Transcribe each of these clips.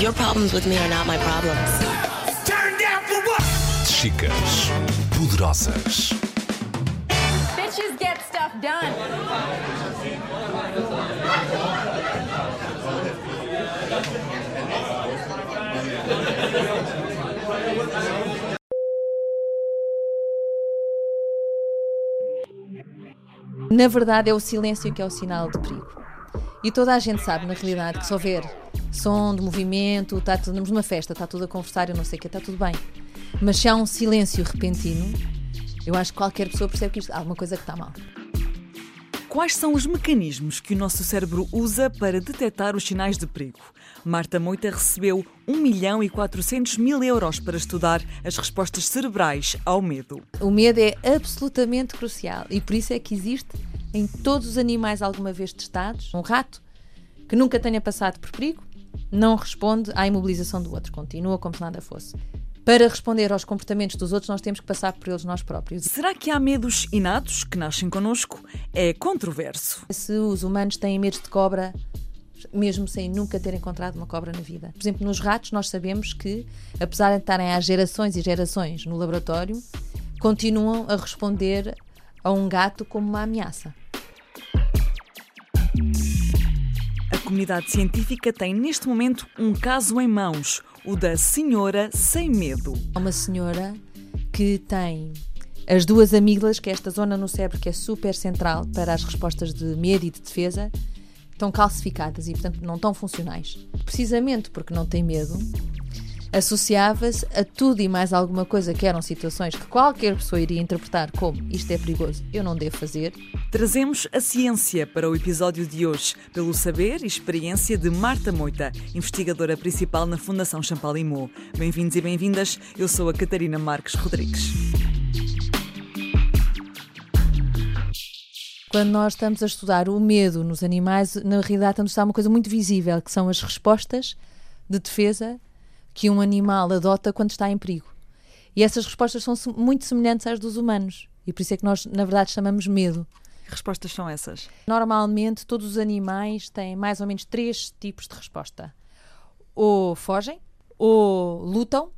Your problems with me are not my problems. Chicas poderosas. Bitches get stuff done. Na verdade, é o silêncio que é o sinal de perigo. E toda a gente sabe, na realidade, que se houver som de movimento, está tudo numa festa, está tudo a conversar, eu não sei o que, está tudo bem. Mas se há um silêncio repentino, eu acho que qualquer pessoa percebe que isto, há alguma coisa que está mal. Quais são os mecanismos que o nosso cérebro usa para detectar os sinais de perigo? Marta Moita recebeu 1 milhão e 400 mil euros para estudar as respostas cerebrais ao medo. O medo é absolutamente crucial e por isso é que existe em todos os animais alguma vez testados. Um rato que nunca tenha passado por perigo não responde à imobilização do outro, continua como se nada fosse. Para responder aos comportamentos dos outros, nós temos que passar por eles nós próprios. Será que há medos inatos que nascem connosco? É controverso. Se os humanos têm medo de cobra, mesmo sem nunca ter encontrado uma cobra na vida. Por exemplo, nos ratos, nós sabemos que, apesar de estarem há gerações e gerações no laboratório, continuam a responder a um gato como uma ameaça. Comunidade científica tem neste momento um caso em mãos, o da Senhora Sem Medo. Há uma senhora que tem as duas amígdalas, que é esta zona no cérebro que é super central para as respostas de medo e de defesa, estão calcificadas e, portanto, não estão funcionais. Precisamente porque não tem medo, associava-se a tudo e mais alguma coisa que eram situações que qualquer pessoa iria interpretar como isto é perigoso, eu não devo fazer. Trazemos a ciência para o episódio de hoje, pelo saber e experiência de Marta Moita, investigadora principal na Fundação Champalimau. Bem-vindos e bem-vindas, eu sou a Catarina Marques Rodrigues. Quando nós estamos a estudar o medo nos animais, na realidade estamos a estudar uma coisa muito visível, que são as respostas de defesa que um animal adota quando está em perigo. E essas respostas são muito semelhantes às dos humanos. E por isso é que nós, na verdade, chamamos medo. Que respostas são essas? Normalmente, todos os animais têm mais ou menos três tipos de resposta: ou fogem, ou lutam,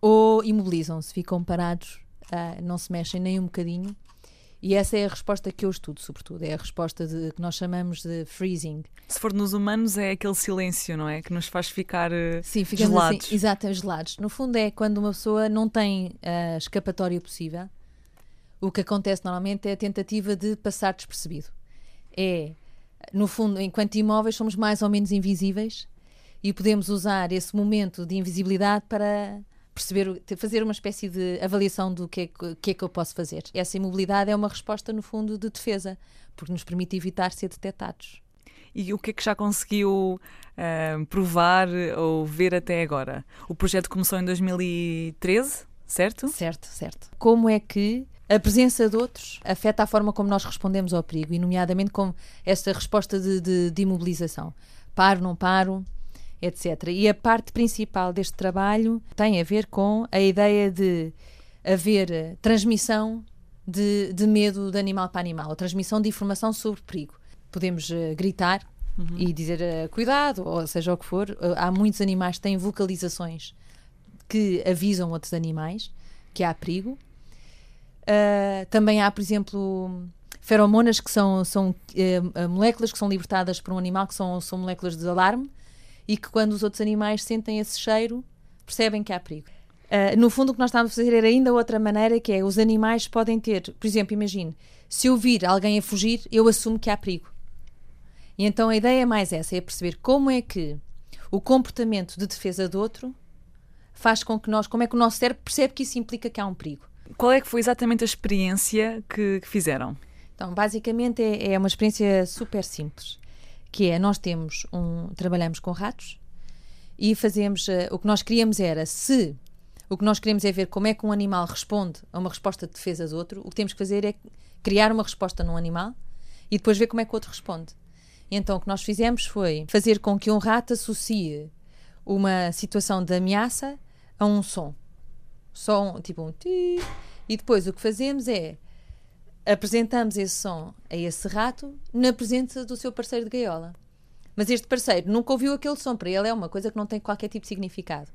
ou imobilizam-se, ficam parados, uh, não se mexem nem um bocadinho. E essa é a resposta que eu estudo, sobretudo. É a resposta de, que nós chamamos de freezing. Se for nos humanos, é aquele silêncio, não é? Que nos faz ficar uh, Sim, ficamos gelados. Assim, exato, gelados. No fundo, é quando uma pessoa não tem a uh, escapatória possível. O que acontece normalmente é a tentativa de passar despercebido. É, no fundo, enquanto imóveis, somos mais ou menos invisíveis e podemos usar esse momento de invisibilidade para perceber, fazer uma espécie de avaliação do que é, que é que eu posso fazer. Essa imobilidade é uma resposta, no fundo, de defesa, porque nos permite evitar ser detectados. E o que é que já conseguiu uh, provar ou ver até agora? O projeto começou em 2013, certo? Certo, certo. Como é que a presença de outros afeta a forma como nós respondemos ao perigo, e nomeadamente com essa resposta de, de, de imobilização. Paro, não paro, etc. E a parte principal deste trabalho tem a ver com a ideia de haver transmissão de, de medo de animal para animal, a transmissão de informação sobre perigo. Podemos uh, gritar uhum. e dizer uh, cuidado, ou seja o que for. Uh, há muitos animais que têm vocalizações que avisam outros animais que há perigo. também há, por exemplo, feromonas que são, são moléculas que são libertadas por um animal que são, são moléculas de alarme e que quando os outros animais sentem esse cheiro, percebem que há perigo. Uh, no fundo, o que nós estamos a fazer era ainda outra maneira, que é os animais podem ter, por exemplo, imagine, se eu vir alguém a fugir, eu assumo que há perigo. E então a ideia é mais essa, é perceber como é que o comportamento de defesa do outro faz com que nós, como é que o nosso cérebro percebe que isso implica que há um perigo. Qual é que foi exatamente a experiência que, que fizeram? Então, basicamente é, é uma experiência super simples que é nós temos um trabalhamos com ratos e fazemos uh, o que nós queríamos era se o que nós queremos é ver como é que um animal responde a uma resposta de defesa do outro, o que temos que fazer é criar uma resposta num animal e depois ver como é que o outro responde. E então o que nós fizemos foi fazer com que um rato associe uma situação de ameaça a um som. Som, tipo um ti. E depois o que fazemos é apresentamos esse som a esse rato na presença do seu parceiro de gaiola. Mas este parceiro nunca ouviu aquele som, para ele é uma coisa que não tem qualquer tipo de significado.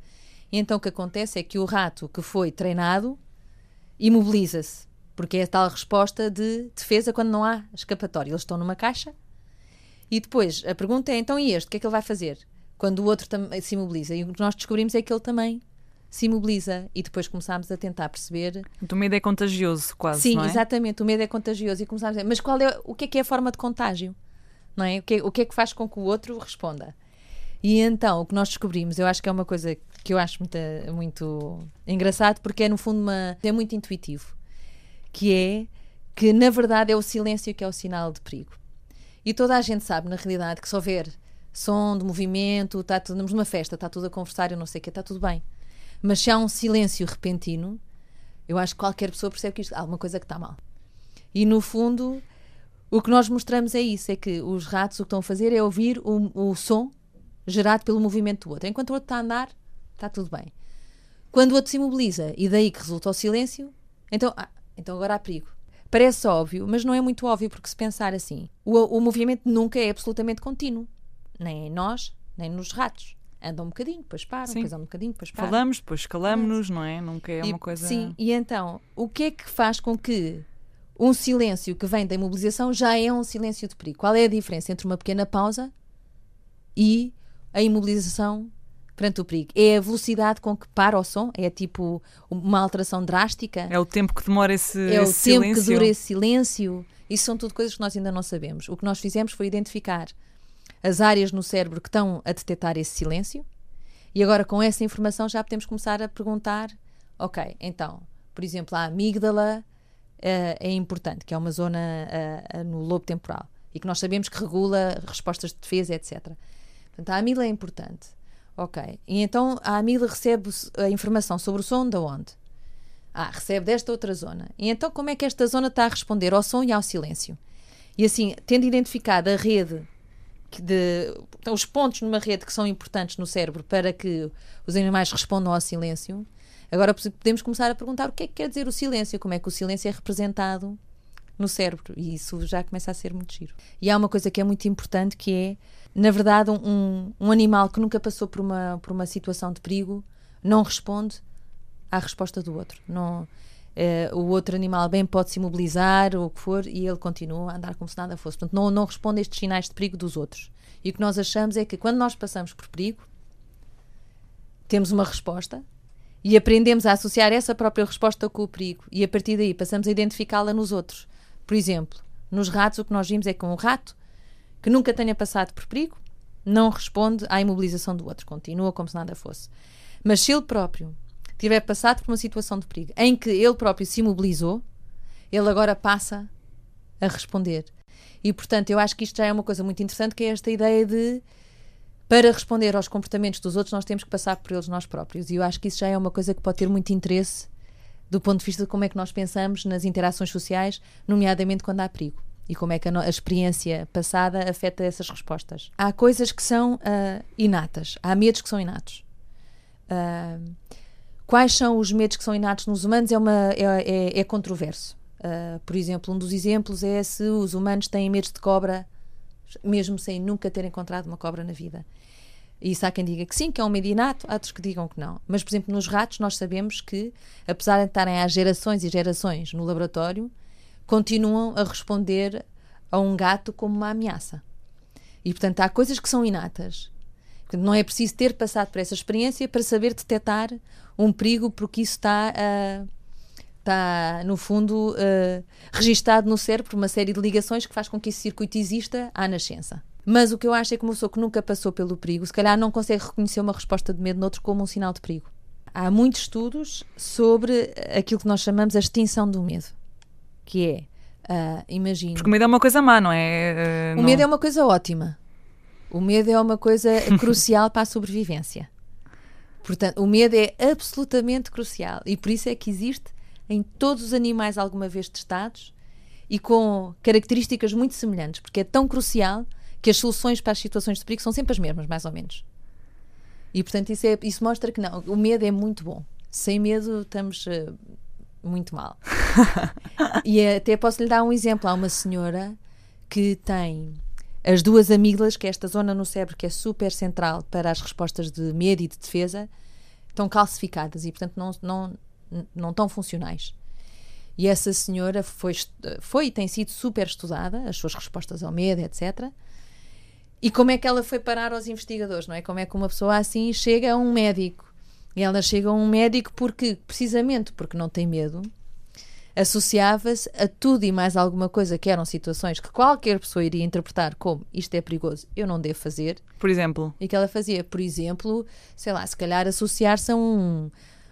E então o que acontece é que o rato que foi treinado imobiliza-se, porque é a tal resposta de defesa quando não há escapatória. Eles estão numa caixa e depois a pergunta é: então e este? O que é que ele vai fazer? Quando o outro se imobiliza. E o que nós descobrimos é que ele também se imobiliza. E depois começámos a tentar perceber. O medo é contagioso, quase. Sim, é? exatamente. O medo é contagioso. E começámos a dizer: mas qual é, o que é que é a forma de contágio? Não é? O, que é, o que é que faz com que o outro responda? E então o que nós descobrimos, eu acho que é uma coisa que eu acho muito, muito engraçado, porque é no fundo uma, é muito intuitivo, que é que na verdade é o silêncio que é o sinal de perigo. E toda a gente sabe, na realidade, que se houver som de movimento, está tudo, estamos numa festa, está tudo a conversar, eu não sei o que, está tudo bem. Mas se há um silêncio repentino, eu acho que qualquer pessoa percebe que isto, há alguma coisa que está mal. E no fundo, o que nós mostramos é isso: é que os ratos o que estão a fazer é ouvir o, o som gerado pelo movimento do outro. Enquanto o outro está a andar, está tudo bem. Quando o outro se imobiliza e daí que resulta o silêncio, então, ah, então agora há perigo. Parece óbvio, mas não é muito óbvio, porque se pensar assim, o, o movimento nunca é absolutamente contínuo. Nem em nós, nem nos ratos. Andam um bocadinho, depois param, Sim. depois andam um bocadinho, depois param. Falamos, depois escalamos-nos, não é? Nunca é E- uma coisa. Sim, e então, o que é que faz com que um silêncio que vem da imobilização já é um silêncio de perigo? Qual é a diferença entre uma pequena pausa e a imobilização perante o perigo? É a velocidade com que para o som? É tipo uma alteração drástica? É o tempo que demora esse, É o esse tempo silêncio. que dura esse silêncio? Isso são tudo coisas que nós ainda não sabemos. O que nós fizemos foi identificar as áreas no cérebro que estão a detectar esse silêncio e agora com essa informação já podemos começar a perguntar: ok, então, por exemplo, a amígdala eh, é importante, que é uma zona eh, no lobo temporal e que nós sabemos que regula respostas de defesa, etc. Portanto, a amígdala é importante. Ok. E então a amígdala recebe a informação sobre o som de onde? Ah, recebe desta outra zona. E então como é que esta zona está a responder ao som e ao silêncio? E assim, tendo identificado a rede, de, então, os pontos numa rede que são importantes no cérebro para que os animais respondam ao silêncio, agora podemos começar a perguntar o que é que quer dizer o silêncio, como é que o silêncio é representado no cérebro. E isso já começa a ser muito giro. E há uma coisa que é muito importante que é, na verdade, um, um animal que nunca passou por uma, por uma situação de perigo não responde à resposta do outro. Não, eh, o outro animal bem pode se imobilizar ou o que for e ele continua a andar como se nada fosse. Portanto, não, não responde a estes sinais de perigo dos outros. E o que nós achamos é que quando nós passamos por perigo, temos uma resposta e aprendemos a associar essa própria resposta com o perigo e a partir daí passamos a identificá-la nos outros. Por exemplo, nos ratos o que nós vimos é que um rato que nunca tenha passado por perigo não responde à imobilização do outro, continua como se nada fosse. Mas se ele próprio tiver passado por uma situação de perigo em que ele próprio se imobilizou, ele agora passa a responder. E portanto, eu acho que isto já é uma coisa muito interessante, que é esta ideia de para responder aos comportamentos dos outros, nós temos que passar por eles nós próprios. E eu acho que isso já é uma coisa que pode ter muito interesse do ponto de vista de como é que nós pensamos nas interações sociais, nomeadamente quando há perigo. E como é que a, a experiência passada afeta essas respostas. Há coisas que são ah, inatas, há medos que são inatos. Ah, quais são os medos que são inatos nos humanos é, uma, é, é- é controverso. Ah, por exemplo, um dos exemplos é se os humanos têm medos de cobra, mesmo sem nunca ter encontrado uma cobra na vida. E isso há quem diga que sim, que é um medo inato, há outros que digam que não. Mas, por exemplo, nos ratos, nós sabemos que, apesar de estarem há gerações e gerações no laboratório, continuam a responder a um gato como uma ameaça. E, portanto, há coisas que são inatas. Não é preciso ter passado por essa experiência para saber detectar um perigo, porque isso está, ah, está no fundo, ah, registado no cérebro por uma série de ligações que faz com que esse circuito exista à nascença. Mas o que eu acho é que uma pessoa que nunca passou pelo perigo, se calhar não consegue reconhecer uma resposta de medo noutro como um sinal de perigo. Há muitos estudos sobre aquilo que nós chamamos a extinção do medo, que é, ah, imagina... Porque o medo é uma coisa má, não é? Eh, O não- medo é uma coisa ótima. O medo é uma coisa crucial para a sobrevivência. Portanto, o medo é absolutamente crucial e por isso é que existe em todos os animais alguma vez testados e com características muito semelhantes, porque é tão crucial que as soluções para as situações de perigo são sempre as mesmas, mais ou menos. E portanto, isso, é- isso mostra que não, o medo é muito bom. Sem medo estamos eh, muito mal. e até posso lhe dar um exemplo. Há uma senhora que tem as duas amígdalas, que é esta zona no cérebro que é super central para as respostas de medo e de defesa, estão calcificadas e, portanto, não, não, não estão funcionais. E essa senhora foi, foi e tem sido super estudada, as suas respostas ao medo, etc. E como é que ela foi parar aos investigadores, não é? Como é que uma pessoa assim chega a um médico? E ela chega a um médico porque, precisamente porque não tem medo, associava-se a tudo e mais alguma coisa que eram situações que qualquer pessoa iria interpretar como isto é perigoso, eu não devo fazer. Por exemplo? E que ela fazia, por exemplo, sei lá, se calhar associar-se a um,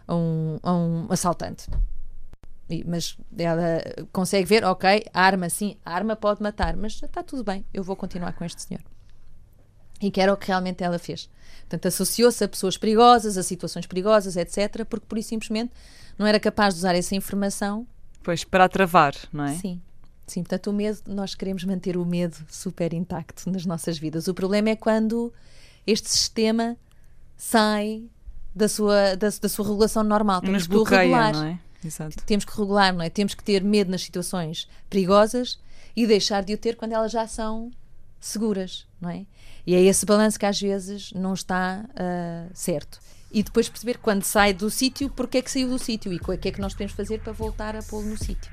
a um, a um assaltante. E, mas ela consegue ver, ok, arma sim, arma pode matar, mas está tudo bem, eu vou continuar com este senhor. E que era o que realmente ela fez. Portanto, associou-se a pessoas perigosas, a situações perigosas, etc., porque por isso simplesmente não era capaz de usar essa informação Pois, para travar, não é? Sim. Sim, portanto, o medo, nós queremos manter o medo super intacto nas nossas vidas. O problema é quando este sistema sai da sua, da, da sua regulação normal. Nos Temos que bloqueia, regular. não é? Exato. Temos que regular, não é? Temos que ter medo nas situações perigosas e deixar de o ter quando elas já são seguras, não é? E é esse balanço que às vezes não está ah, certo. E depois perceber quando sai do sítio, porque é que saiu do sítio e o que é que nós podemos fazer para voltar a pô-lo no sítio.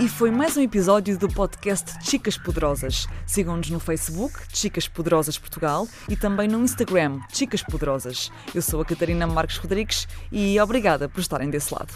E foi mais um episódio do podcast Chicas Poderosas. Sigam-nos no Facebook, Chicas Poderosas Portugal, e também no Instagram, Chicas Poderosas. Eu sou a Catarina Marques Rodrigues e obrigada por estarem desse lado.